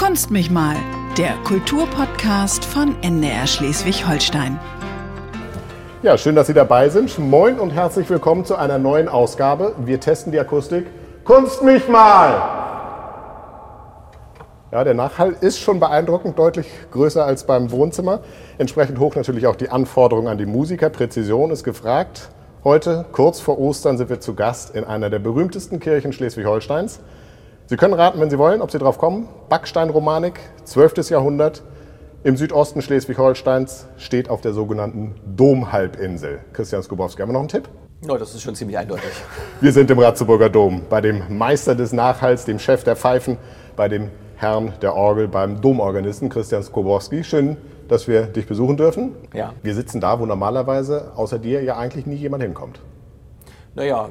Kunst mich mal, der Kulturpodcast von NDR Schleswig-Holstein. Ja, schön, dass Sie dabei sind. Moin und herzlich willkommen zu einer neuen Ausgabe. Wir testen die Akustik. Kunst mich mal! Ja, der Nachhall ist schon beeindruckend, deutlich größer als beim Wohnzimmer. Entsprechend hoch natürlich auch die Anforderungen an die Musiker. Präzision ist gefragt. Heute, kurz vor Ostern, sind wir zu Gast in einer der berühmtesten Kirchen Schleswig-Holsteins. Sie können raten, wenn Sie wollen, ob Sie drauf kommen. Backsteinromanik, 12. Jahrhundert. Im Südosten Schleswig-Holsteins steht auf der sogenannten Domhalbinsel. Christian Skubowski, haben wir noch einen Tipp? Ja, das ist schon ziemlich eindeutig. Wir sind im Ratzeburger Dom, bei dem Meister des Nachhalls, dem Chef der Pfeifen, bei dem Herrn der Orgel, beim Domorganisten Christian Skobowski. Schön, dass wir dich besuchen dürfen. Ja. Wir sitzen da, wo normalerweise außer dir ja eigentlich nie jemand hinkommt. Naja,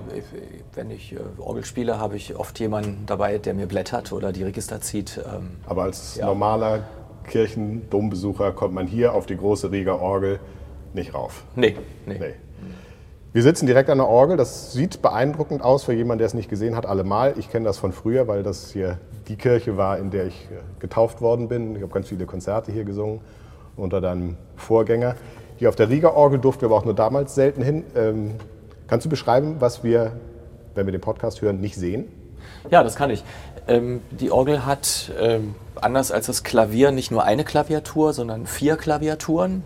wenn ich äh, Orgel spiele, habe ich oft jemanden dabei, der mir blättert oder die Register zieht. Ähm, Aber als ja. normaler Kirchendombesucher kommt man hier auf die große Rieger Orgel nicht rauf. Nee, nee. nee. Wir sitzen direkt an der Orgel. Das sieht beeindruckend aus für jemanden, der es nicht gesehen hat, allemal. Ich kenne das von früher, weil das hier die Kirche war, in der ich äh, getauft worden bin. Ich habe ganz viele Konzerte hier gesungen unter deinem Vorgänger. Hier auf der Rieger Orgel durften wir aber auch nur damals selten hin. Kannst du beschreiben, was wir, wenn wir den Podcast hören, nicht sehen? Ja, das kann ich. Ähm, die Orgel hat, ähm, anders als das Klavier, nicht nur eine Klaviatur, sondern vier Klaviaturen.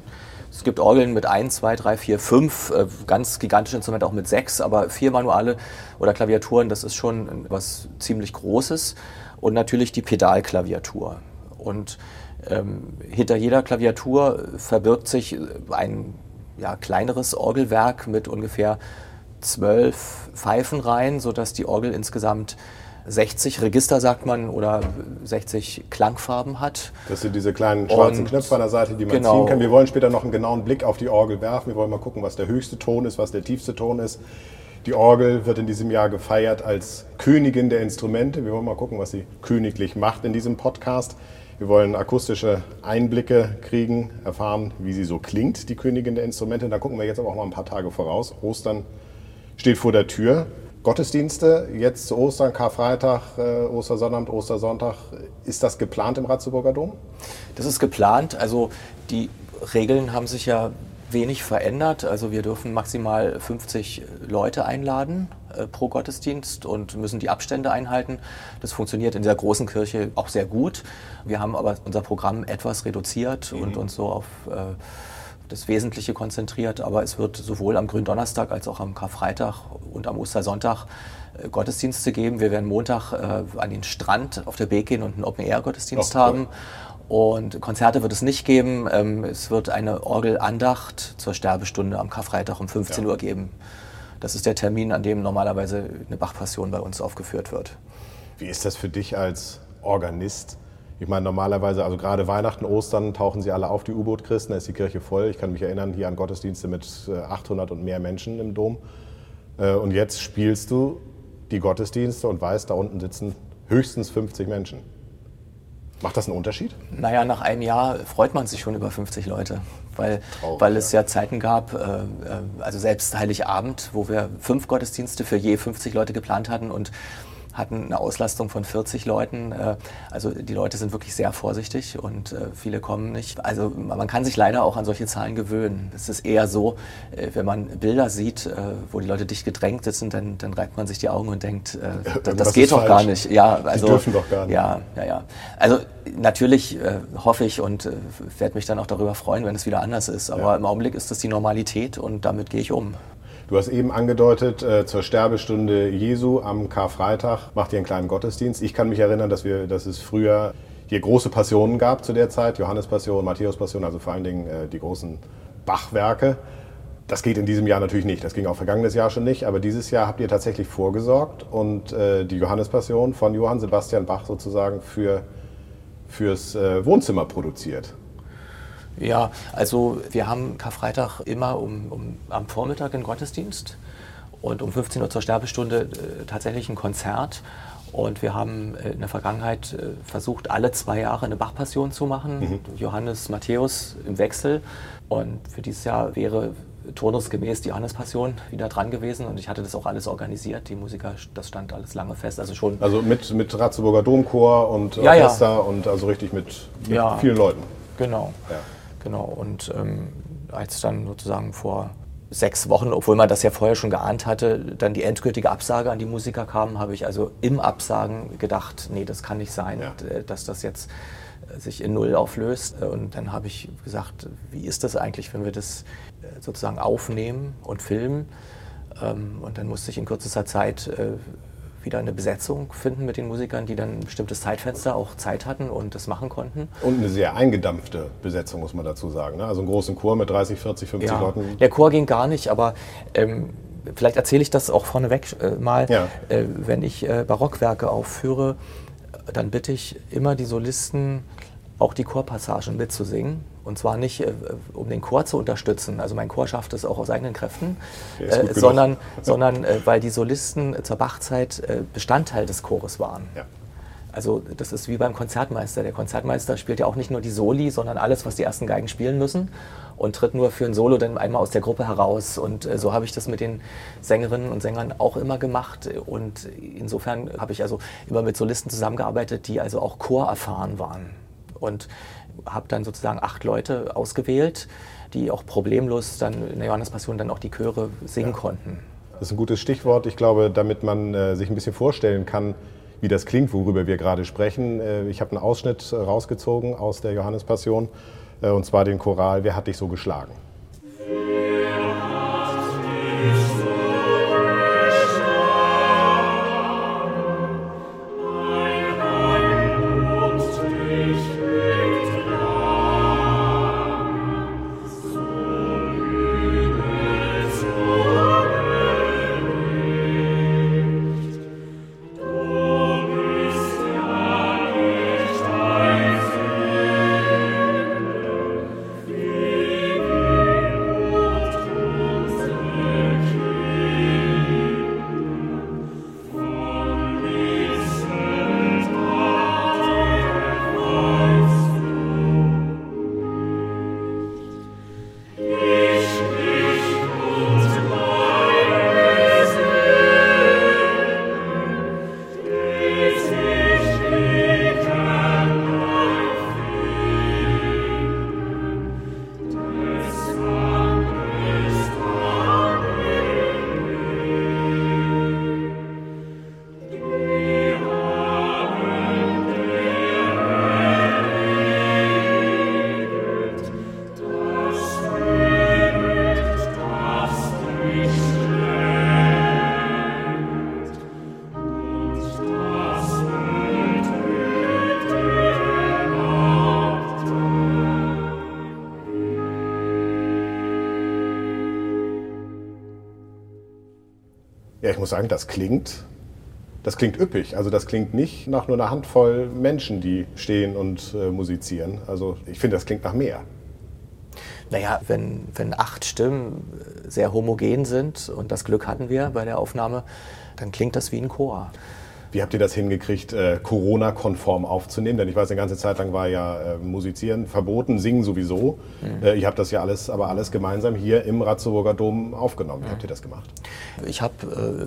Es gibt Orgeln mit ein, zwei, drei, vier, fünf, äh, ganz gigantische Instrumente auch mit sechs, aber vier Manuale oder Klaviaturen, das ist schon was ziemlich Großes. Und natürlich die Pedalklaviatur. Und ähm, hinter jeder Klaviatur verbirgt sich ein ja, kleineres Orgelwerk mit ungefähr zwölf Pfeifenreihen, sodass die Orgel insgesamt 60 Register, sagt man, oder 60 Klangfarben hat. Das sind diese kleinen schwarzen und Knöpfe an der Seite, die man genau. ziehen kann. Wir wollen später noch einen genauen Blick auf die Orgel werfen. Wir wollen mal gucken, was der höchste Ton ist, was der tiefste Ton ist. Die Orgel wird in diesem Jahr gefeiert als Königin der Instrumente. Wir wollen mal gucken, was sie königlich macht in diesem Podcast. Wir wollen akustische Einblicke kriegen, erfahren, wie sie so klingt, die Königin der Instrumente. Da gucken wir jetzt aber auch mal ein paar Tage voraus. Ostern steht vor der Tür. Gottesdienste jetzt zu Ostern, Karfreitag, äh, Ostersonnabend, Ostersonntag. Ist das geplant im Ratzeburger Dom? Das ist geplant. Also die Regeln haben sich ja wenig verändert. Also wir dürfen maximal 50 Leute einladen äh, pro Gottesdienst und müssen die Abstände einhalten. Das funktioniert in dieser großen Kirche auch sehr gut. Wir haben aber unser Programm etwas reduziert mhm. und uns so auf äh, das Wesentliche konzentriert, aber es wird sowohl am Gründonnerstag als auch am Karfreitag und am Ostersonntag äh, Gottesdienste geben. Wir werden Montag äh, an den Strand auf der Beek gehen und einen Open-Air-Gottesdienst haben. Und Konzerte wird es nicht geben. Ähm, es wird eine Orgelandacht zur Sterbestunde am Karfreitag um 15 ja. Uhr geben. Das ist der Termin, an dem normalerweise eine Bachpassion bei uns aufgeführt wird. Wie ist das für dich als Organist? Ich meine, normalerweise, also gerade Weihnachten, Ostern tauchen sie alle auf, die U-Boot-Christen, da ist die Kirche voll. Ich kann mich erinnern hier an Gottesdienste mit 800 äh, und mehr Menschen im Dom. Äh, und jetzt spielst du die Gottesdienste und weißt, da unten sitzen höchstens 50 Menschen. Macht das einen Unterschied? Naja, nach einem Jahr freut man sich schon über 50 Leute, weil, Traurig, weil es ja Zeiten gab, äh, also selbst Heiligabend, wo wir fünf Gottesdienste für je 50 Leute geplant hatten und hatten eine Auslastung von 40 Leuten. Äh, also die Leute sind wirklich sehr vorsichtig und äh, viele kommen nicht. Also man kann sich leider auch an solche Zahlen gewöhnen. Es ist eher so, äh, wenn man Bilder sieht, wo die Leute dicht gedrängt sitzen, dann, dann reibt man sich die Augen und denkt, das, das geht doch falsch. gar nicht. Ja, also, die dürfen doch gar nicht. Ja, ja, ja. Also natürlich hoffe ich und werde mich dann auch darüber freuen, wenn es wieder anders ist. Aber ja. im Augenblick ist das die Normalität und damit gehe ich um. Du hast eben angedeutet, äh, zur Sterbestunde Jesu am Karfreitag macht ihr einen kleinen Gottesdienst. Ich kann mich erinnern, dass, wir, dass es früher hier große Passionen gab zu der Zeit, Johannespassion, Matthäuspassion, also vor allen Dingen äh, die großen Bachwerke. Das geht in diesem Jahr natürlich nicht. Das ging auch vergangenes Jahr schon nicht. Aber dieses Jahr habt ihr tatsächlich vorgesorgt und äh, die Johannespassion von Johann Sebastian Bach sozusagen für, fürs äh, Wohnzimmer produziert. Ja, also wir haben Karfreitag immer um, um, am Vormittag einen Gottesdienst und um 15 Uhr zur Sterbestunde äh, tatsächlich ein Konzert. Und wir haben äh, in der Vergangenheit äh, versucht, alle zwei Jahre eine Bachpassion zu machen. Mhm. Johannes, Matthäus im Wechsel. Und für dieses Jahr wäre turnusgemäß die Johannespassion wieder dran gewesen und ich hatte das auch alles organisiert. Die Musiker, das stand alles lange fest. Also schon. Also mit, mit Ratzeburger Domchor und ja, Orchester ja. und also richtig mit, mit ja, vielen Leuten. Genau. Genau. Und ähm, als dann sozusagen vor sechs Wochen, obwohl man das ja vorher schon geahnt hatte, dann die endgültige Absage an die Musiker kam, habe ich also im Absagen gedacht, nee, das kann nicht sein, ja. dass das jetzt sich in Null auflöst. Und dann habe ich gesagt, wie ist das eigentlich, wenn wir das äh, sozusagen aufnehmen und filmen? Ähm, und dann musste ich in kürzester Zeit äh, wieder eine Besetzung finden mit den Musikern, die dann ein bestimmtes Zeitfenster auch Zeit hatten und das machen konnten. Und eine sehr eingedampfte Besetzung, muss man dazu sagen. Ne? Also einen großen Chor mit 30, 40, 50 ja, Leuten. Der Chor ging gar nicht, aber ähm, vielleicht erzähle ich das auch vorneweg äh, mal. Ja. Äh, wenn ich äh, Barockwerke aufführe, dann bitte ich immer die Solisten, auch die Chorpassagen mitzusingen. Und zwar nicht, äh, um den Chor zu unterstützen, also mein Chor schafft es auch aus eigenen Kräften, äh, sondern, sondern äh, weil die Solisten zur Bachzeit äh, Bestandteil des Chores waren. Ja. Also das ist wie beim Konzertmeister. Der Konzertmeister spielt ja auch nicht nur die Soli, sondern alles, was die ersten Geigen spielen müssen und tritt nur für ein Solo dann einmal aus der Gruppe heraus. Und äh, so habe ich das mit den Sängerinnen und Sängern auch immer gemacht. Und insofern habe ich also immer mit Solisten zusammengearbeitet, die also auch chorerfahren waren. Und habe dann sozusagen acht Leute ausgewählt, die auch problemlos dann in der Johannespassion dann auch die Chöre singen ja. konnten. Das ist ein gutes Stichwort. Ich glaube, damit man äh, sich ein bisschen vorstellen kann, wie das klingt, worüber wir gerade sprechen. Äh, ich habe einen Ausschnitt rausgezogen aus der Johannespassion, äh, und zwar den Choral Wer hat dich so geschlagen? Muss sagen, das klingt, das klingt üppig. Also das klingt nicht nach nur einer Handvoll Menschen, die stehen und äh, musizieren. Also ich finde, das klingt nach mehr. Naja, wenn, wenn acht Stimmen sehr homogen sind, und das Glück hatten wir bei der Aufnahme, dann klingt das wie ein Chor. Wie habt ihr das hingekriegt, äh, Corona-konform aufzunehmen? Denn ich weiß, eine ganze Zeit lang war ja äh, Musizieren verboten, Singen sowieso. Mhm. Äh, ihr habt das ja alles, aber alles gemeinsam hier im Ratzeburger Dom aufgenommen. Wie mhm. habt ihr das gemacht? Ich habe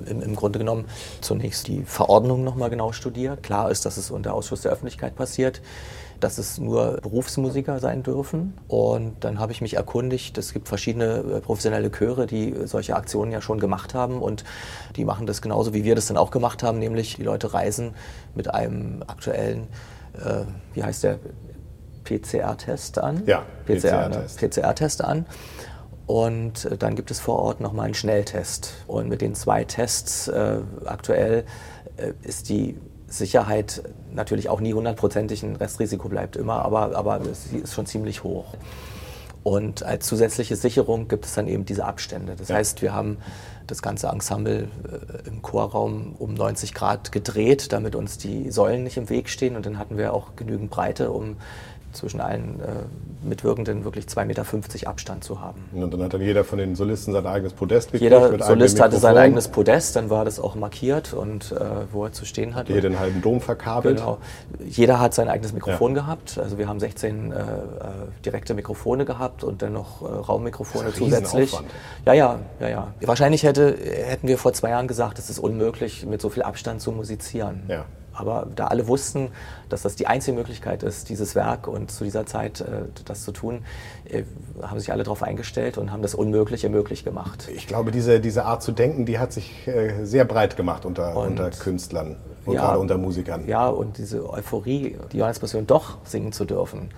äh, im, im, Grunde genommen zunächst die Verordnung nochmal genau studiert. Klar ist, dass es unter Ausschuss der Öffentlichkeit passiert dass es nur Berufsmusiker sein dürfen. Und dann habe ich mich erkundigt, es gibt verschiedene äh, professionelle Chöre, die solche Aktionen ja schon gemacht haben und die machen das genauso, wie wir das dann auch gemacht haben, nämlich die Leute reisen mit einem aktuellen, äh, wie heißt der, PCR-Test an. Ja, PCR-Test PCR PCR an. Und äh, dann gibt es vor Ort nochmal einen Schnelltest. Und mit den zwei Tests äh, aktuell äh, ist die Sicherheit natürlich auch nie hundertprozentig, ein Restrisiko bleibt immer, aber, aber sie ist schon ziemlich hoch. Und als zusätzliche Sicherung gibt es dann eben diese Abstände. Das ja. heißt, wir haben das ganze Ensemble äh, im Chorraum um 90 Grad gedreht, damit uns die Säulen nicht im Weg stehen. Und dann hatten wir auch genügend Breite, um zwischen allen äh, Mitwirkenden wirklich 2,50 Meter Abstand zu haben. Und dann hat dann jeder von den Solisten sein eigenes Podest gekriegt. Jeder Solist hatte sein eigenes Podest, dann war das auch markiert und äh, wo er zu stehen hat. Jeder den halben Dom verkabelt. Genau. Jeder hat sein eigenes Mikrofon ja. gehabt. Also wir haben 16 äh, äh, direkte Mikrofone gehabt und dann noch äh, Raummikrofone zusätzlich. Ja, ja, ja, ja. Wahrscheinlich hätte, hätten wir vor zwei Jahren gesagt, es ist unmöglich, mit so viel Abstand zu musizieren. Ja. Aber da alle wussten, dass das die einzige Möglichkeit ist, dieses Werk und zu dieser Zeit äh, das zu tun, äh, haben sich alle darauf eingestellt und haben das Unmögliche möglich gemacht. Ich glaube, diese, diese Art zu denken, die hat sich äh, sehr breit gemacht unter, unter Künstlern und ja, gerade unter Musikern. Ja, und diese Euphorie, die Johannes-Passion doch singen zu dürfen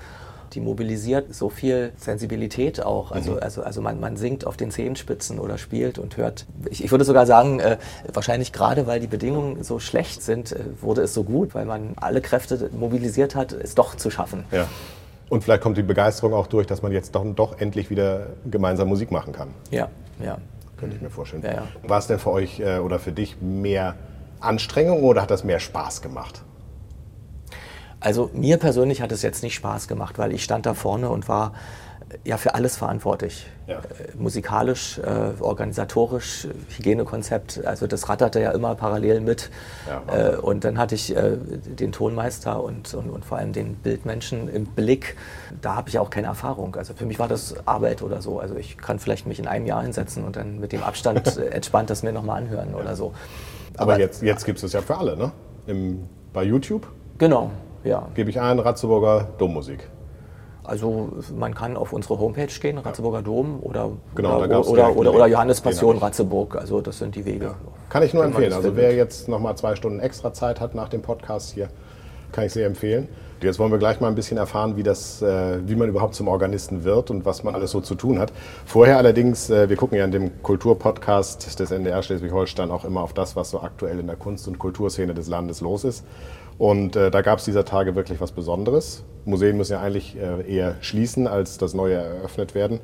die mobilisiert so viel Sensibilität auch. Also, mhm. also, also man, man singt auf den Zehenspitzen oder spielt und hört. Ich, ich würde sogar sagen, äh, wahrscheinlich gerade weil die Bedingungen so schlecht sind, äh, wurde es so gut, weil man alle Kräfte mobilisiert hat, es doch zu schaffen. Ja. Und vielleicht kommt die Begeisterung auch durch, dass man jetzt doch, doch endlich wieder gemeinsam Musik machen kann. Ja, ja. Könnte ich mir vorstellen. Ja, ja. War es denn für euch äh, oder für dich mehr Anstrengung oder hat das mehr Spaß gemacht? Also mir persönlich hat es jetzt nicht Spaß gemacht, weil ich stand da vorne und war ja für alles verantwortlich. Ja. Äh, musikalisch, äh, organisatorisch, Hygienekonzept, also das ratterte ja immer parallel mit. Ja, äh, und dann hatte ich äh, den Tonmeister und, und, und, vor allem den Bildmenschen im Blick. Da habe ich auch keine Erfahrung. Also für mich war das Arbeit oder so. Also ich kann vielleicht mich in einem Jahr hinsetzen und dann mit dem Abstand äh, entspannt das mir nochmal anhören ja. oder so. Aber, Aber jetzt, jetzt gibt es das ja für alle, ne? Im, bei YouTube? Genau, ja. Gebe ich ein, Ratzeburger Dommusik. Also man kann auf unsere Homepage gehen, Ratzeburger Dom oder, genau, oder, oder, oder, oder, Johannes Passion Ratzeburg. Also das sind die Wege. Ja. Kann ich nur empfehlen. Also wer jetzt noch mal zwei Stunden extra Zeit hat nach dem Podcast hier, kann ich sehr empfehlen. Jetzt wollen wir gleich mal ein bisschen erfahren, wie, das, äh, wie man überhaupt zum Organisten wird und was man alles so zu tun hat. Vorher allerdings, äh, wir gucken ja in dem Kulturpodcast des NDR Schleswig-Holstein auch immer auf das, was so aktuell in der Kunst- und Kulturszene des Landes los ist. Und äh, da gab es dieser Tage wirklich was Besonderes. Museen müssen ja eigentlich äh, eher schließen, als das neue eröffnet werden.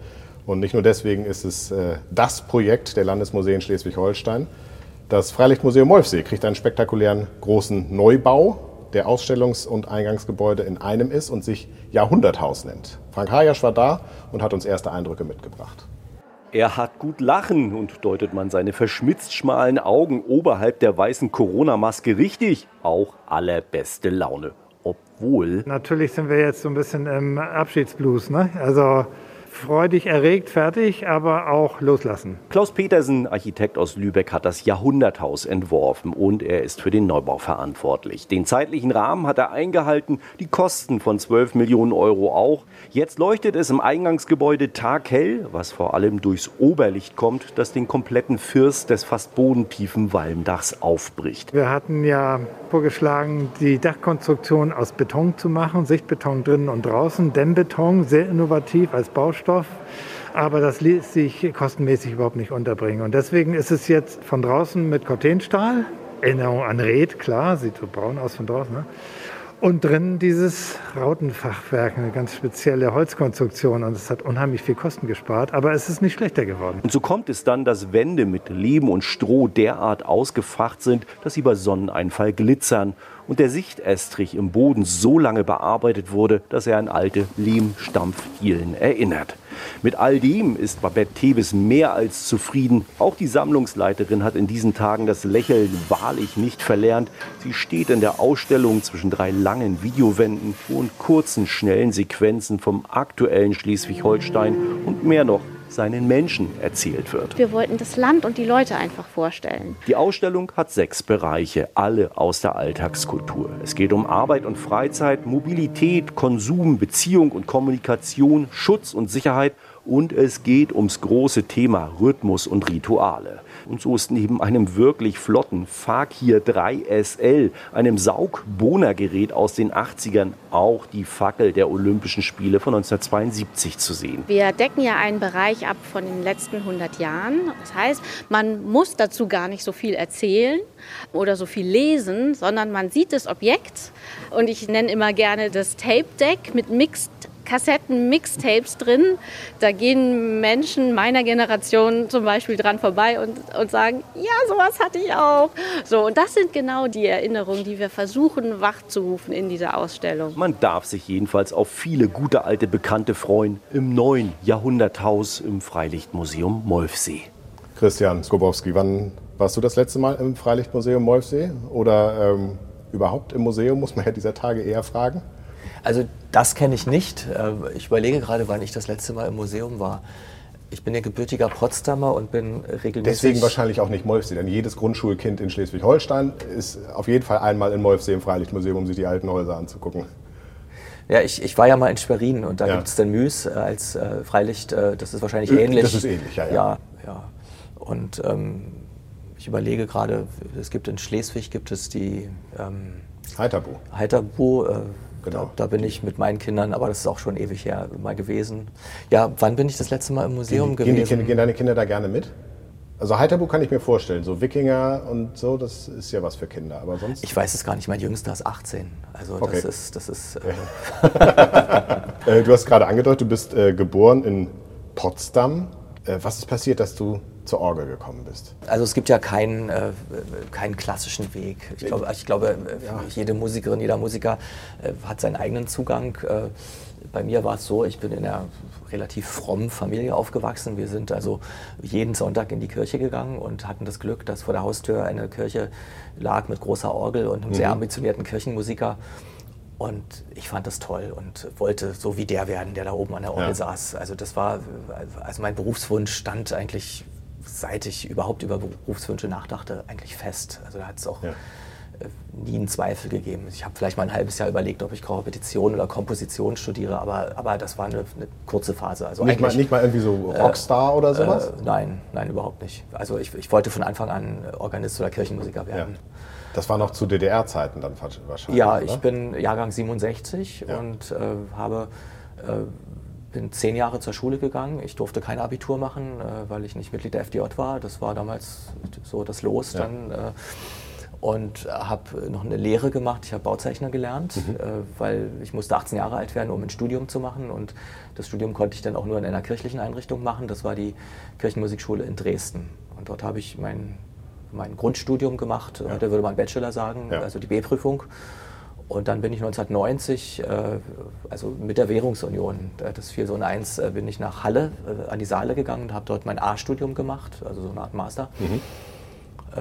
Und nicht nur deswegen ist es äh, das Projekt der Landesmuseen Schleswig-Holstein. Das Freilichtmuseum Wolfsee kriegt einen spektakulären großen Neubau, der Ausstellungs- und Eingangsgebäude in einem ist und sich Jahrhunderthaus nennt. Frank Hajasch war da und hat uns erste Eindrücke mitgebracht. Er hat gut lachen und deutet man seine verschmitzt schmalen Augen oberhalb der weißen Corona-Maske richtig, auch allerbeste Laune. Obwohl. Natürlich sind wir jetzt so ein bisschen im Abschiedsblues, ne? Also freudig erregt, fertig, aber auch loslassen. Klaus Petersen, Architekt aus Lübeck, hat das Jahrhunderthaus entworfen und er ist für den Neubau verantwortlich. Den zeitlichen Rahmen hat er eingehalten, die Kosten von 12 Millionen Euro auch. Jetzt leuchtet es im Eingangsgebäude taghell, was vor allem durchs Oberlicht kommt, das den kompletten First des fast bodentiefen Walmdachs aufbricht. Wir hatten ja vorgeschlagen, die Dachkonstruktion aus Beton zu machen, Sichtbeton drinnen und draußen, Dämmbeton, sehr innovativ als Baustoff. Treibstoff. Aber das ließ sich kostenmäßig überhaupt nicht unterbringen. Und deswegen ist es jetzt von draußen mit Cortenstahl. Erinnerung an Red, klar, sieht so braun aus von draußen. Ne? Und drin dieses Rautenfachwerk, eine ganz spezielle Holzkonstruktion. Und es hat unheimlich viel Kosten gespart, aber es ist nicht schlechter geworden. Und so kommt es dann, dass Wände mit Lehm und Stroh derart ausgefacht sind, dass sie bei Sonneneinfall glitzern und der Sichtestrich im Boden so lange bearbeitet wurde, dass er an alte Lehmstampfdielen erinnert. Mit all dem ist Babette Tebes mehr als zufrieden. Auch die Sammlungsleiterin hat in diesen Tagen das Lächeln wahrlich nicht verlernt. Sie steht in der Ausstellung zwischen drei langen Videowänden, in kurzen, schnellen Sequenzen vom aktuellen Schleswig-Holstein und mehr noch seinen Menschen erzählt wird. Wir wollten das Land und die Leute einfach vorstellen. Die Ausstellung hat sechs Bereiche, alle aus der Alltagskultur. Es geht um Arbeit und Freizeit, Mobilität, Konsum, Beziehung und Kommunikation, Schutz und Sicherheit und es geht ums große Thema Rhythmus und Rituale. Und so ist neben einem wirklich flotten Fakir 3 SL, einem Saugbohnergerät aus den 80ern, auch die Fackel der Olympischen Spiele von 1972 zu sehen. Wir decken ja einen Bereich ab von den letzten 100 Jahren. Das heißt, man muss dazu gar nicht so viel erzählen oder so viel lesen, sondern man sieht das Objekt. Und ich nenne immer gerne das Tape Deck mit Mixed Kassetten-Mixtapes drin. Da gehen Menschen meiner Generation zum Beispiel dran vorbei und, und sagen, ja, sowas hatte ich auch. So, und das sind genau die Erinnerungen, die wir versuchen wachzurufen in dieser Ausstellung. Man darf sich jedenfalls auf viele gute alte Bekannte freuen im neuen Jahrhunderthaus im Freilichtmuseum Molfsee. Christian Skobowski, wann warst du das letzte Mal im Freilichtmuseum Molfsee? Oder ähm, überhaupt im Museum, muss man ja dieser Tage eher fragen? Also das kenne ich nicht. Äh, ich überlege gerade, wann ich das letzte Mal im Museum war. Ich bin ja gebürtiger Potsdamer und bin regelmäßig. Deswegen wahrscheinlich auch nicht Molfsee, denn jedes Grundschulkind in Schleswig-Holstein ist auf jeden Fall einmal in Molfsee im Freilichtmuseum, um sich die alten Häuser anzugucken. Ja, ich, ich war ja mal in Schwerin und da ja. gibt es den Müs als äh, Freilicht, äh, das ist wahrscheinlich ähnlich. Das ist ähnlich, ja. Ja, ja. ja. Und ähm, ich überlege gerade, es gibt in Schleswig gibt es die ähm, Heiterbu. Heiterbu, äh, Genau. Da, da, bin ich mit meinen Kindern, aber das ist auch schon ewig her mal gewesen. Ja, wann bin ich das letzte Mal im Museum gehen, gewesen? Gehen, gehen deine Kinder da gerne mit? Also Heiterbuch kann ich mir vorstellen, so Wikinger und so, das ist ja was für Kinder. Aber sonst? Ich weiß es gar nicht, mein Jüngster ist 18. Also okay. das ist. Das ist äh äh, du hast gerade angedeutet, du bist äh, geboren in Potsdam. Äh, was ist passiert, dass du zur Orgel gekommen bist? Also es gibt ja keinen, äh, keinen klassischen Weg. Ich glaube, ich glaube äh, ja. jede Musikerin, jeder Musiker äh, hat seinen eigenen Zugang. Äh, bei mir war es so, ich bin in einer relativ frommen Familie aufgewachsen. Wir sind also jeden Sonntag in die Kirche gegangen und hatten das Glück, dass vor der Haustür eine Kirche lag mit großer Orgel und einem mhm. sehr ambitionierten Kirchenmusiker. Und ich fand das toll und wollte so wie der werden, der da oben an der Orgel ja. saß. Also das war, also mein Berufswunsch stand eigentlich seit ich überhaupt über Berufswünsche nachdachte, eigentlich fest. Also da hat es auch ja. Äh, nie einen Zweifel gegeben. Ich habe vielleicht mal ein halbes Jahr überlegt, ob ich Kompetition oder Komposition studiere, aber, aber das war eine, eine kurze Phase. Also nicht, mal, nicht mal irgendwie so äh, Rockstar äh, oder sowas? Äh, nein, nein, überhaupt nicht. Also ich, ich wollte von Anfang an Organist oder Kirchenmusiker werden. Ja. Das war noch zu DDR-Zeiten dann wahrscheinlich. Ja, oder? ich bin Jahrgang 67 ja. und äh, habe äh, bin zehn Jahre zur Schule gegangen. Ich durfte kein Abitur machen, äh, weil ich nicht Mitglied der FDJ war. Das war damals so das Los ja. dann. Äh, und habe noch eine Lehre gemacht. Ich habe Bauzeichner gelernt, mhm. äh, weil ich musste 18 Jahre alt werden, um ein Studium zu machen. Und das Studium konnte ich dann auch nur in einer kirchlichen Einrichtung machen. Das war die Kirchenmusikschule in Dresden. Und dort habe ich mein, mein Grundstudium gemacht. Ja. Heute würde man Bachelor sagen, ja. also die B-Prüfung. Und dann bin ich 1990, äh, also mit der Währungsunion, äh, das 401, äh, bin ich nach Halle an die Saale gegangen und habe dort mein A-Studium gemacht, also so eine Art Master, mhm.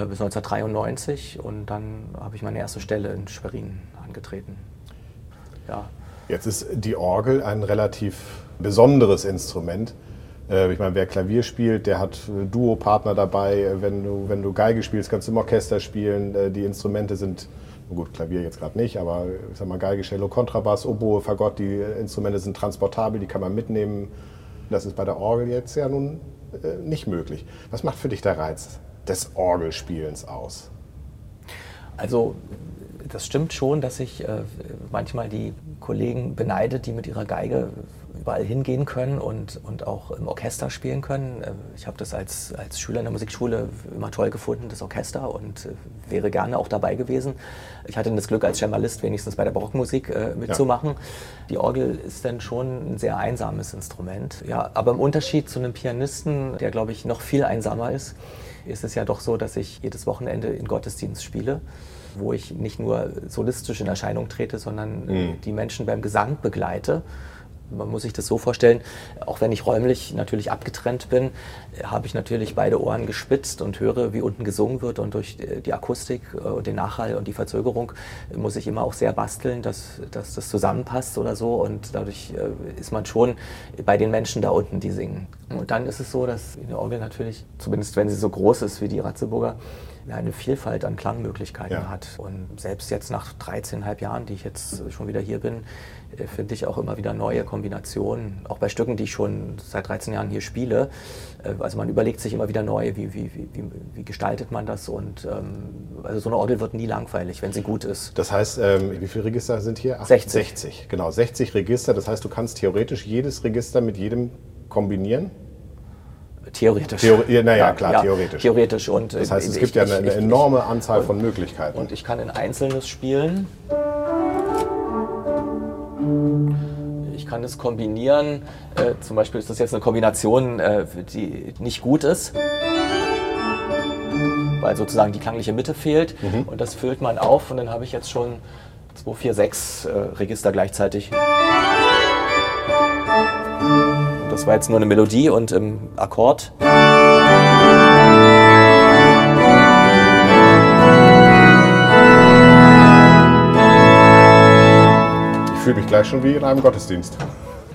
Bis 1993. Und dann habe ich meine erste Stelle in Schwerin angetreten. Ja. Jetzt ist die Orgel ein relativ besonderes Instrument. Ich meine, wer Klavier spielt, der hat Duopartner dabei. Wenn du, wenn du Geige spielst, kannst du im Orchester spielen. Die Instrumente sind gut, Klavier jetzt gerade nicht, aber ich sag mal Geige, Cello, Kontrabass, Oboe, Fagott, die Instrumente sind transportabel, die kann man mitnehmen. Das ist bei der Orgel jetzt ja nun äh, nicht möglich. Was macht für dich der Reiz des Orgelspielens aus? Also das stimmt schon, dass ich äh, manchmal die Kollegen beneide, die mit ihrer Geige überall hingehen können und, und auch im Orchester spielen können. Äh, ich habe das als, als Schüler in der Musikschule immer toll gefunden, das Orchester, und äh, wäre gerne auch dabei gewesen. Ich hatte das Glück, als Cembalist wenigstens bei der Barockmusik äh, mitzumachen. Ja. Die Orgel ist dann schon ein sehr einsames Instrument. Ja, aber im Unterschied zu einem Pianisten, der, glaube ich, noch viel einsamer ist, ist es ja doch so, dass ich jedes Wochenende in Gottesdienst spiele wo ich nicht nur solistisch in Erscheinung trete, sondern mhm. die Menschen beim Gesang begleite man muss sich das so vorstellen, auch wenn ich räumlich natürlich abgetrennt bin, habe ich natürlich beide Ohren gespitzt und höre, wie unten gesungen wird und durch die Akustik äh, und den Nachhall und die Verzögerung muss ich immer auch sehr basteln, dass, dass das zusammenpasst oder so und dadurch äh, ist man schon bei den Menschen da unten, die singen. Und dann ist es so, dass eine Orgel natürlich, zumindest wenn sie so groß ist wie die Ratzeburger, eine Vielfalt an Klangmöglichkeiten ja. hat. Und selbst jetzt nach 13,5 Jahren, die ich jetzt schon wieder hier bin, äh, finde ich auch immer wieder neue Kombinationen, auch bei Stücken, die ich schon seit 13 Jahren hier spiele. Äh, also man überlegt sich immer wieder neu, wie, wie, wie, wie gestaltet man das und ähm, also so eine Orgel wird nie langweilig, wenn sie gut ist. Das heißt, ähm, wie viele Register sind hier? Ach, 60. 60, genau, 60 Register. Das heißt, du kannst theoretisch jedes Register mit jedem kombinieren? Theoretisch. Theori naja, klar, ja, theoretisch. Theoretisch. Und, das heißt, es ich, gibt ja eine, eine enorme Anzahl von Möglichkeiten. Und ich kann in Einzelnes spielen kann es kombinieren. Äh, zum Beispiel ist das jetzt eine Kombination, äh, die nicht gut ist, weil sozusagen die klangliche Mitte fehlt. Mhm. Und das füllt man auf und dann habe ich jetzt schon 2, 4, 6 Register gleichzeitig. Das war jetzt nur eine Melodie und im Akkord. fühle mich gleich schon wie in einem Gottesdienst.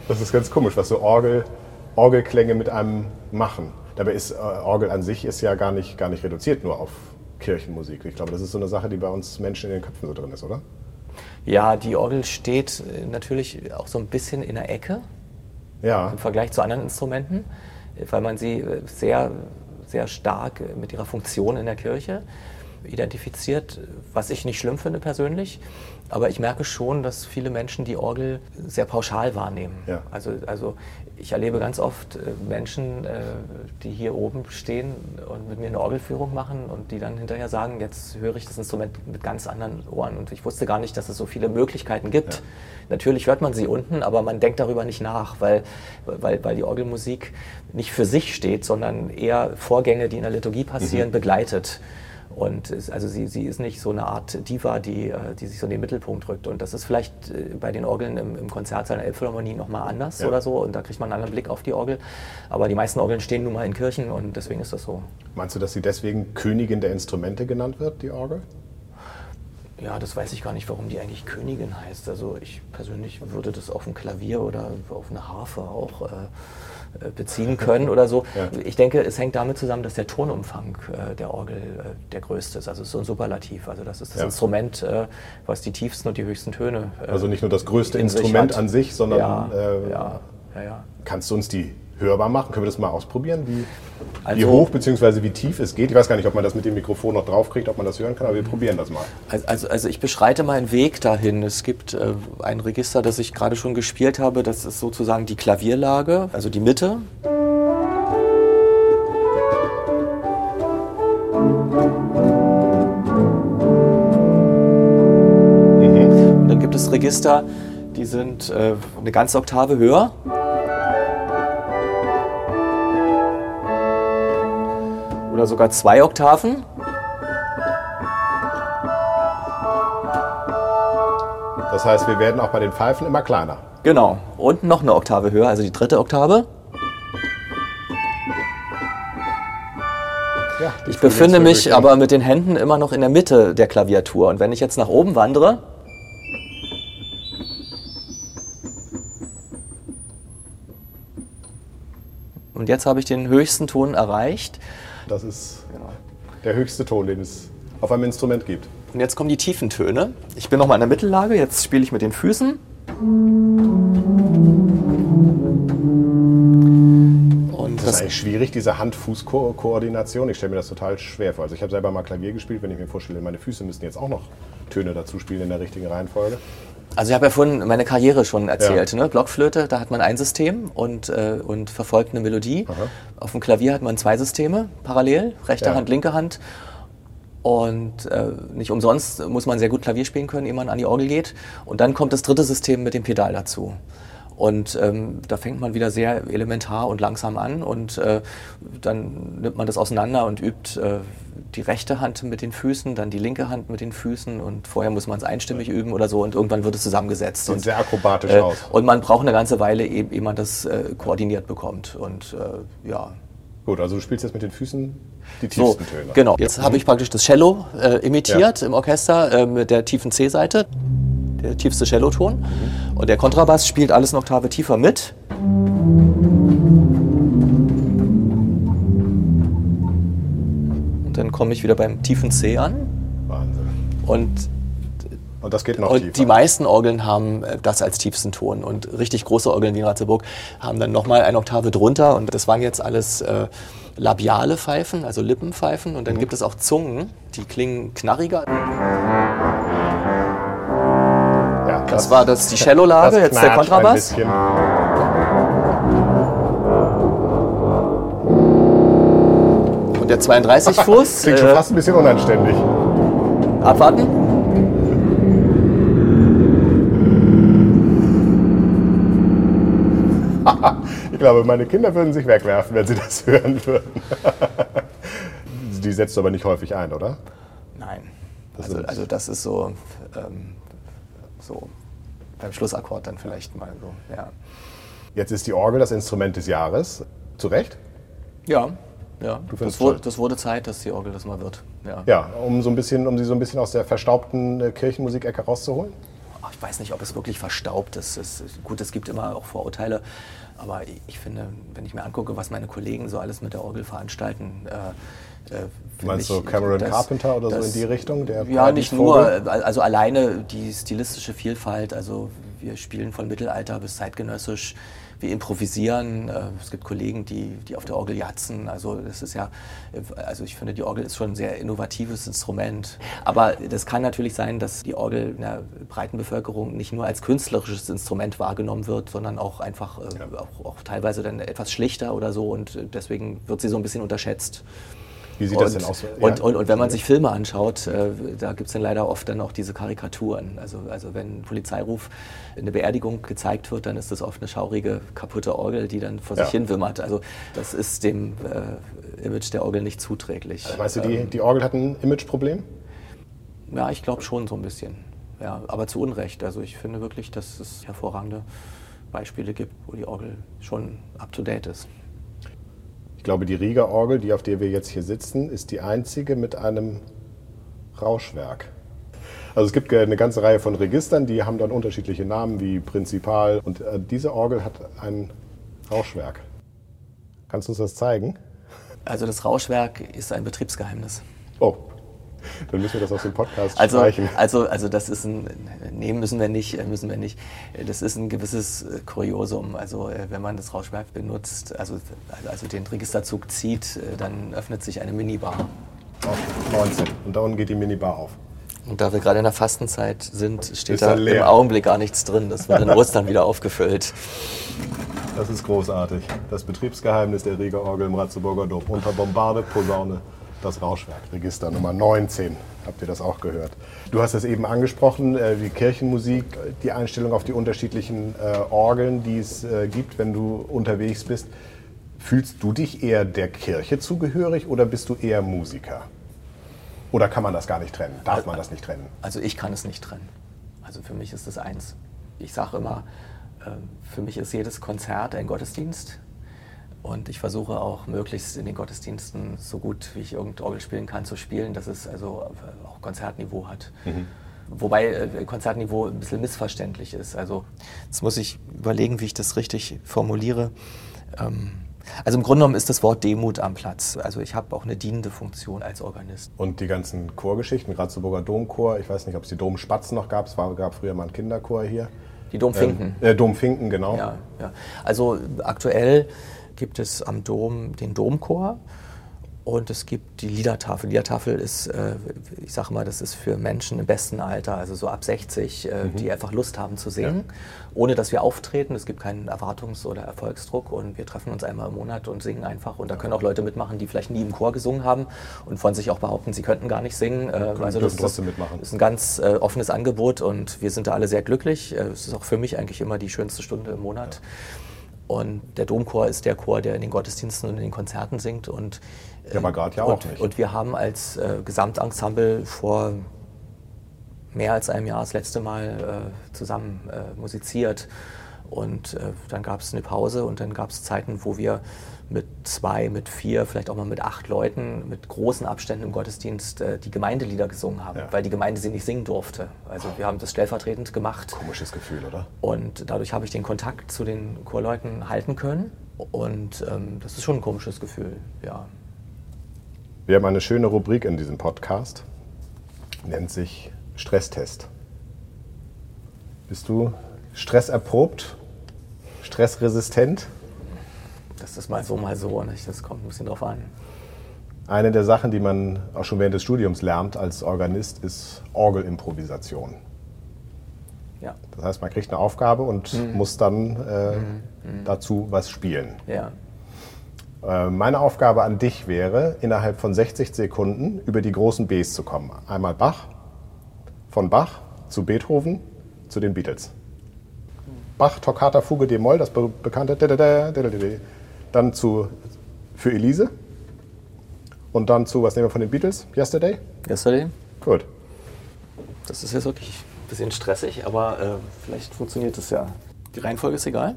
Das ist ganz komisch, was so Orgel, Orgelklänge mit einem machen. Dabei ist äh, Orgel an sich ist ja gar nicht, gar nicht reduziert nur auf Kirchenmusik. Ich glaube, das ist so eine Sache, die bei uns Menschen in den Köpfen so drin ist, oder? Ja, die Orgel steht äh, natürlich auch so ein bisschen in der Ecke ja. im Vergleich zu anderen Instrumenten, weil man sie äh, sehr, sehr stark mit ihrer Funktion in der Kirche identifiziert, was ich nicht schlimm finde persönlich. Aber ich merke schon, dass viele Menschen die Orgel sehr pauschal wahrnehmen. Ja. Also, also ich erlebe ganz oft äh, Menschen, äh, die hier oben stehen und mit mir eine Orgelführung machen und die dann hinterher sagen, jetzt höre ich das Instrument mit ganz anderen Ohren. Und ich wusste gar nicht, dass es so viele Möglichkeiten gibt. Ja. Natürlich hört man sie unten, aber man denkt darüber nicht nach, weil, weil, weil die Orgelmusik nicht für sich steht, sondern eher Vorgänge, die in der Liturgie passieren, mhm. begleitet. Und es, also sie, sie ist nicht so eine Art Diva, die, äh, die sich so in den Mittelpunkt rückt. Und das ist vielleicht äh, bei den Orgeln im, im Konzertsaal der Elbphilharmonie nochmal anders ja. oder so. Und da kriegt man einen anderen Blick auf die Orgel. Aber die meisten Orgeln stehen nun mal in Kirchen und deswegen ist das so. Meinst du, dass sie deswegen Königin der Instrumente genannt wird, die Orgel? Ja, das weiß ich gar nicht, warum die eigentlich Königin heißt. Also ich persönlich würde das auf ein Klavier oder auf eine Harfe auch äh, beziehen können oder so. Ja. Ich denke, es hängt damit zusammen, dass der Tonumfang äh, der Orgel äh, der größte ist. Also es ist so ein Superlativ. Also das ist das ja. Instrument, äh, was die tiefsten und die höchsten Töne. Äh, also nicht nur das größte Instrument sich an sich, sondern ja, äh, ja, kannst du uns die hörbar machen? Können wir das mal ausprobieren, wie, also, wie hoch bzw. wie tief es geht? Ich weiß gar nicht, ob man das mit dem Mikrofon noch draufkriegt, ob man das hören kann, aber wir probieren das mal. Also, also ich beschreite meinen Weg dahin. Es gibt äh, ein Register, das ich gerade schon gespielt habe. Das ist sozusagen die Klavierlage, also die Mitte. Mhm. Und dann gibt es Register, die sind äh, eine ganze Oktave höher. Oder sogar zwei Oktaven. Das heißt, wir werden auch bei den Pfeifen immer kleiner. Genau. Und noch eine Oktave höher, also die dritte Oktave. Ja, ich befinde mich aber mit den Händen immer noch in der Mitte der Klaviatur. Und wenn ich jetzt nach oben wandere, und jetzt habe ich den höchsten Ton erreicht, das ist genau. der höchste Ton, den es auf einem Instrument gibt. Und jetzt kommen die tiefen Töne. Ich bin nochmal in der Mittellage, jetzt spiele ich mit den Füßen. Und das, ist eigentlich schwierig, diese Hand-Fuß-Koordination. Ich stelle mir das total schwer vor. Also ich habe selber mal Klavier gespielt, wenn ich mir vorstelle, meine Füße müssten jetzt auch noch Töne dazu spielen in der richtigen Reihenfolge. Also ich habe ja vorhin meine Karriere schon erzählt. Ja. Ne? Blockflöte, da hat man ein System und, äh, und verfolgt eine Melodie. Aha. Auf dem Klavier hat man zwei Systeme parallel, rechte ja. Hand, linke Hand. Und äh, nicht umsonst muss man sehr gut Klavier spielen können, ehe man an die Orgel geht. Und dann kommt das dritte System mit dem Pedal dazu. Und ähm, da fängt man wieder sehr elementar und langsam an und äh, dann nimmt man das auseinander und übt äh, die rechte Hand mit den Füßen, dann die linke Hand mit den Füßen und vorher muss man es einstimmig üben oder so und irgendwann wird es zusammengesetzt. Sieht und, sehr akrobatisch äh, aus. Und man braucht eine ganze Weile, ehe, ehe man das äh, koordiniert bekommt. Und äh, ja. Gut, also du spielst jetzt mit den Füßen die tiefsten so, Töne. Genau, jetzt ja. habe ich praktisch das Cello äh, imitiert ja. im Orchester mit der tiefen C-Seite der tiefste Celloton. Mhm. Und der Kontrabass spielt alles eine Oktave tiefer mit. Und dann komme ich wieder beim tiefen C an. Wahnsinn. Und und das geht noch Und tiefer. die meisten Orgeln haben äh, das als tiefsten Ton. Und richtig große Orgeln wie in Ratzeburg haben dann nochmal eine Oktave drunter. Und das waren jetzt alles äh, labiale Pfeifen, also Lippenpfeifen. Und dann mhm. gibt es auch Zungen, die klingen knarriger. Das, war das die Cello-Lage, jetzt der Kontrabass. Und der 32 Fuß. Klingt schon äh, fast ein bisschen unanständig. Abwarten. ich glaube, meine Kinder würden sich wegwerfen, wenn sie das hören würden. Die setzt du aber nicht häufig ein, oder? Nein. Das also, also das ist so, ähm, so beim Schlussakkord dann vielleicht mal so, ja. Jetzt ist die Orgel das Instrument des Jahres. Zu Recht? Ja, ja. Das wurde, das, wurde, Zeit, dass die Orgel das mal wird. Ja, ja um, so ein bisschen, um sie so ein bisschen aus der verstaubten äh, Kirchenmusikecke rauszuholen? Ach, ich weiß nicht, ob es wirklich verstaubt ist. Es, gut, es gibt immer auch Vorurteile. Aber ich finde, wenn ich mir angucke, was meine Kollegen so alles mit der Orgel veranstalten, äh, äh Du meinst so Cameron das, Carpenter oder das, so in die Richtung? Der ja, nicht nur. Also alleine die stilistische Vielfalt. Also wir spielen von Mittelalter bis zeitgenössisch wir improvisieren. Äh, es gibt Kollegen, die, die auf der Orgel jatzen. Also das ist ja, also ich finde, die Orgel ist schon ein sehr innovatives Instrument. Aber das kann natürlich sein, dass die Orgel in der breiten Bevölkerung nicht nur als künstlerisches Instrument wahrgenommen wird, sondern auch einfach äh, ja. auch, auch teilweise dann etwas schlichter oder so. Und deswegen wird sie so ein bisschen unterschätzt. Wie sieht und, das denn aus? Ja. Und, und, und, wenn man sich Filme anschaut, äh, da gibt es dann leider oft dann auch diese Karikaturen. Also, also wenn ein Polizeiruf eine Beerdigung gezeigt wird, dann ist das oft eine schaurige, kaputte Orgel, die dann vor ja. sich hin wimmert. Also das ist dem äh, Image der Orgel nicht zuträglich. Also meinst du, die, ähm, die Orgel hat ein Imageproblem? Ja, ich glaube schon so ein bisschen. Ja, aber zu Unrecht. Also ich finde wirklich, dass es hervorragende Beispiele gibt, wo die Orgel schon up-to-date ist. Ich glaube, die Rieger-Orgel, die auf der wir jetzt hier sitzen, ist die einzige mit einem Rauschwerk. Also es gibt eine ganze Reihe von Registern, die haben dann unterschiedliche Namen wie Prinzipal. Und äh, diese Orgel hat ein Rauschwerk. Kannst du uns das zeigen? Also das Rauschwerk ist ein Betriebsgeheimnis. Oh, dann müssen wir das aus dem Podcast also, streichen. Also, also das ist ein, nehmen müssen wir nicht, müssen wir nicht. Das ist ein gewisses Kuriosum. Also äh, wenn man das Rauschwerk benutzt, also, also den Registerzug zieht, äh, dann öffnet sich eine Minibar. Auf 19. Und da unten geht die Minibar auf. Und da wir gerade in der Fastenzeit sind, steht da im Augenblick gar nichts drin. Das wird in Ostern wieder aufgefüllt. Das ist großartig. Das Betriebsgeheimnis der Rieger Orgel im Ratzeburger Dom. Unter Bombarde, Posaune das Rauschwerk, Register Nummer 19. Habt ihr das auch gehört? Du hast es eben angesprochen, äh, die Kirchenmusik, die Einstellung auf die unterschiedlichen äh, Orgeln, die es äh, gibt, wenn du unterwegs bist. Fühlst du dich eher der Kirche zugehörig oder bist du eher Musiker? Oder kann man das gar nicht trennen? Darf man das nicht trennen? Also ich kann es nicht trennen. Also für mich ist es eins. Ich sage immer, für mich ist jedes Konzert ein Gottesdienst. Und ich versuche auch möglichst in den Gottesdiensten so gut wie ich irgendein Orgel spielen kann zu spielen, dass es also auch Konzertniveau hat. Mhm. Wobei äh, Konzertniveau ein bisschen missverständlich ist. Also jetzt muss ich überlegen, wie ich das richtig formuliere. Ähm, also im Grunde genommen ist das Wort Demut am Platz. Also ich habe auch eine dienende Funktion als Organist. Und die ganzen Chorgeschichten, Ratzeburger Domchor, ich weiß nicht, ob es die Domspatzen noch gab, es gab früher mal einen Kinderchor hier. Die Domfinken. Ähm, äh, Domfinken, genau. Ja, ja. Also aktuell gibt es am Dom den Domchor und es gibt die Liedertafel. Die Liedertafel ist, äh, ich sage mal, das ist für Menschen im besten Alter, also so ab 60, äh, mhm. die einfach Lust haben zu singen, ja. ohne dass wir auftreten. Es gibt keinen Erwartungs- oder Erfolgsdruck und wir treffen uns einmal im Monat und singen einfach. Und da können auch Leute mitmachen, die vielleicht nie im Chor gesungen haben und von sich auch behaupten, sie könnten gar nicht singen. Äh, also das, das ist ein ganz äh, offenes Angebot und wir sind da alle sehr glücklich. Äh, es ist auch für mich eigentlich immer die schönste Stunde im Monat. Ja. Und der Domchor ist der Chor, der in den Gottesdiensten und in den Konzerten singt. Und, ja, aber gerade ja auch nicht. Und wir haben als äh, Gesamtensemble vor mehr als einem Jahr das letzte Mal äh, zusammen äh, musiziert. Und äh, dann gab es eine Pause und dann gab es Zeiten, wo wir mit zwei, mit vier, vielleicht auch mal mit acht Leuten mit großen Abständen im Gottesdienst äh, die Gemeindelieder gesungen haben, ja. weil die Gemeinde sie nicht singen durfte. Also wir haben das stellvertretend gemacht. Komisches Gefühl, oder? Und dadurch habe ich den Kontakt zu den Chorleuten halten können. Und ähm, das ist schon ein komisches Gefühl, ja. Wir haben eine schöne Rubrik in diesem Podcast, nennt sich Stresstest. Bist du stresserprobt, stressresistent? Das ist mal so, mal so. Nicht? Das kommt ein bisschen drauf an. Eine der Sachen, die man auch schon während des Studiums lernt als Organist, ist Orgelimprovisation. Ja. Das heißt, man kriegt eine Aufgabe und mhm. muss dann äh, mhm. dazu was spielen. Ja. Äh, meine Aufgabe an dich wäre, innerhalb von 60 Sekunden über die großen Bs zu kommen. Einmal Bach, von Bach zu Beethoven zu den Beatles. Bach, Toccata, Fuge, D-Moll, das bekannte. Dann zu, für Elise. Und dann zu, was nehmen wir von den Beatles? Yesterday? Yesterday. Gut. Das ist jetzt wirklich ein bisschen stressig, aber äh, vielleicht funktioniert es ja. Die Reihenfolge ist egal?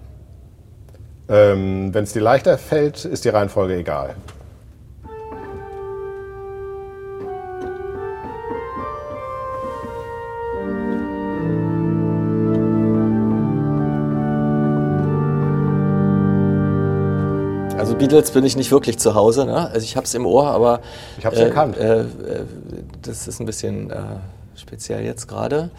Ähm, Wenn es dir leichter fällt, ist die Reihenfolge egal. Beatles bin ich nicht wirklich zu Hause. Ne? Also ich habe es im Ohr, aber ich habe es äh, erkannt. Äh, äh, das ist ein bisschen äh, speziell jetzt gerade.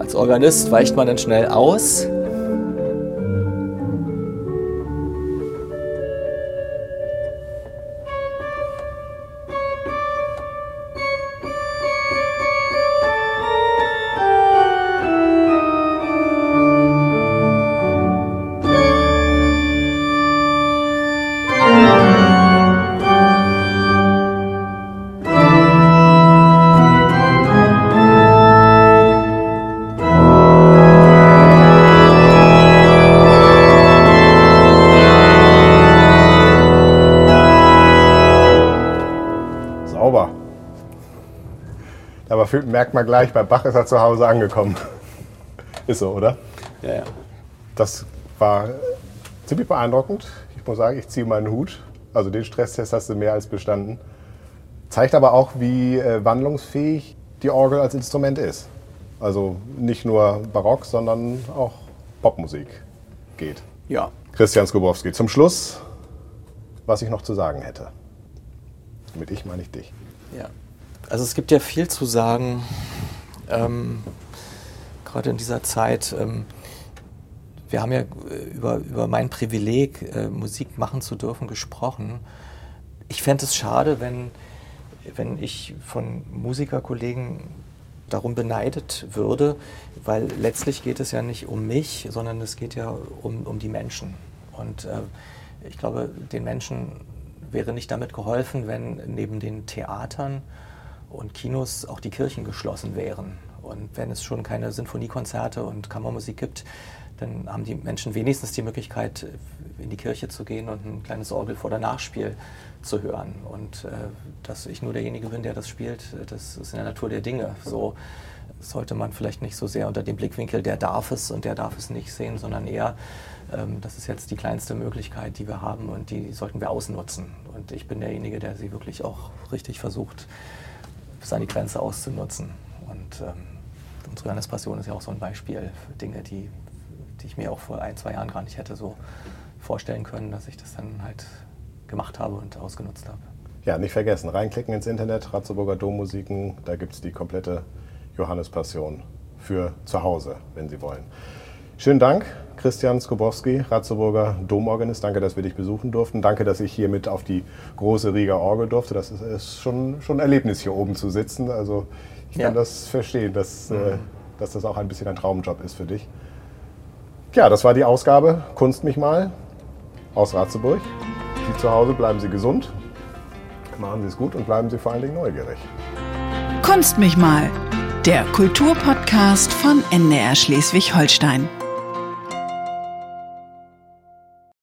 Als Organist weicht man dann schnell aus. Merkt man gleich, bei Bach ist er zu Hause angekommen. ist so, oder? Ja, ja. Das war ziemlich beeindruckend. Ich muss sagen, ich ziehe meinen Hut. Also den Stresstest hast du mehr als bestanden. Zeigt aber auch, wie äh, wandlungsfähig die Orgel als Instrument ist. Also nicht nur Barock, sondern auch Popmusik geht. Ja. Christian Skobowski. Zum Schluss, was ich noch zu sagen hätte. Mit ich meine ich dich. Ja. Also es gibt ja viel zu sagen, ähm, gerade in dieser Zeit. Ähm, wir haben ja äh, über, über mein Privileg, äh, Musik machen zu dürfen, gesprochen. Ich fände es schade, wenn, wenn ich von Musikerkollegen darum beneidet würde, weil letztlich geht es ja nicht um mich, sondern es geht ja um, um die Menschen. Und äh, ich glaube, den Menschen wäre nicht damit geholfen, wenn neben den Theatern und Kinos auch die Kirchen geschlossen wären. Und wenn es schon keine Sinfoniekonzerte und Kammermusik gibt, dann haben die Menschen wenigstens die Möglichkeit, in die Kirche zu gehen und ein kleines Orgel vor der Nachspiel zu hören. Und äh, dass ich nur derjenige bin, der das spielt, das ist in der Natur der Dinge. So sollte man vielleicht nicht so sehr unter dem Blickwinkel, der darf es und der darf es nicht sehen, sondern eher, ähm, das ist jetzt die kleinste Möglichkeit, die wir haben und die sollten wir ausnutzen. Und ich bin derjenige, der sie wirklich auch richtig versucht, bis an die Grenze auszunutzen. Und ähm, unsere Landespassion ist ja auch so ein Beispiel für Dinge, die, die ich mir auch vor ein, zwei Jahren gar nicht hätte so vorstellen können, dass ich das dann halt gemacht habe und ausgenutzt habe. Ja, nicht vergessen, reinklicken ins Internet, Ratzeburger Dommusiken, da gibt es die komplette Johannespassion für zu Hause, wenn Sie wollen. Schönen Dank, Christian Skobowski, Ratzeburger Domorganist. Danke, dass wir dich besuchen durften. Danke, dass ich hier mit auf die große Rieger Orgel durfte. Das ist, ist schon, schon ein Erlebnis, hier oben zu sitzen. Also ich kann ja. das verstehen, dass, äh, mhm. äh, dass das auch ein bisschen ein Traumjob ist für dich. Ja, das war die Ausgabe Kunst mich mal aus Ratzeburg. Sie zu Hause, bleiben Sie gesund, machen Sie es gut und bleiben Sie vor allen Dingen neugierig. Kunst mich mal, der Kulturpodcast von NDR Schleswig-Holstein.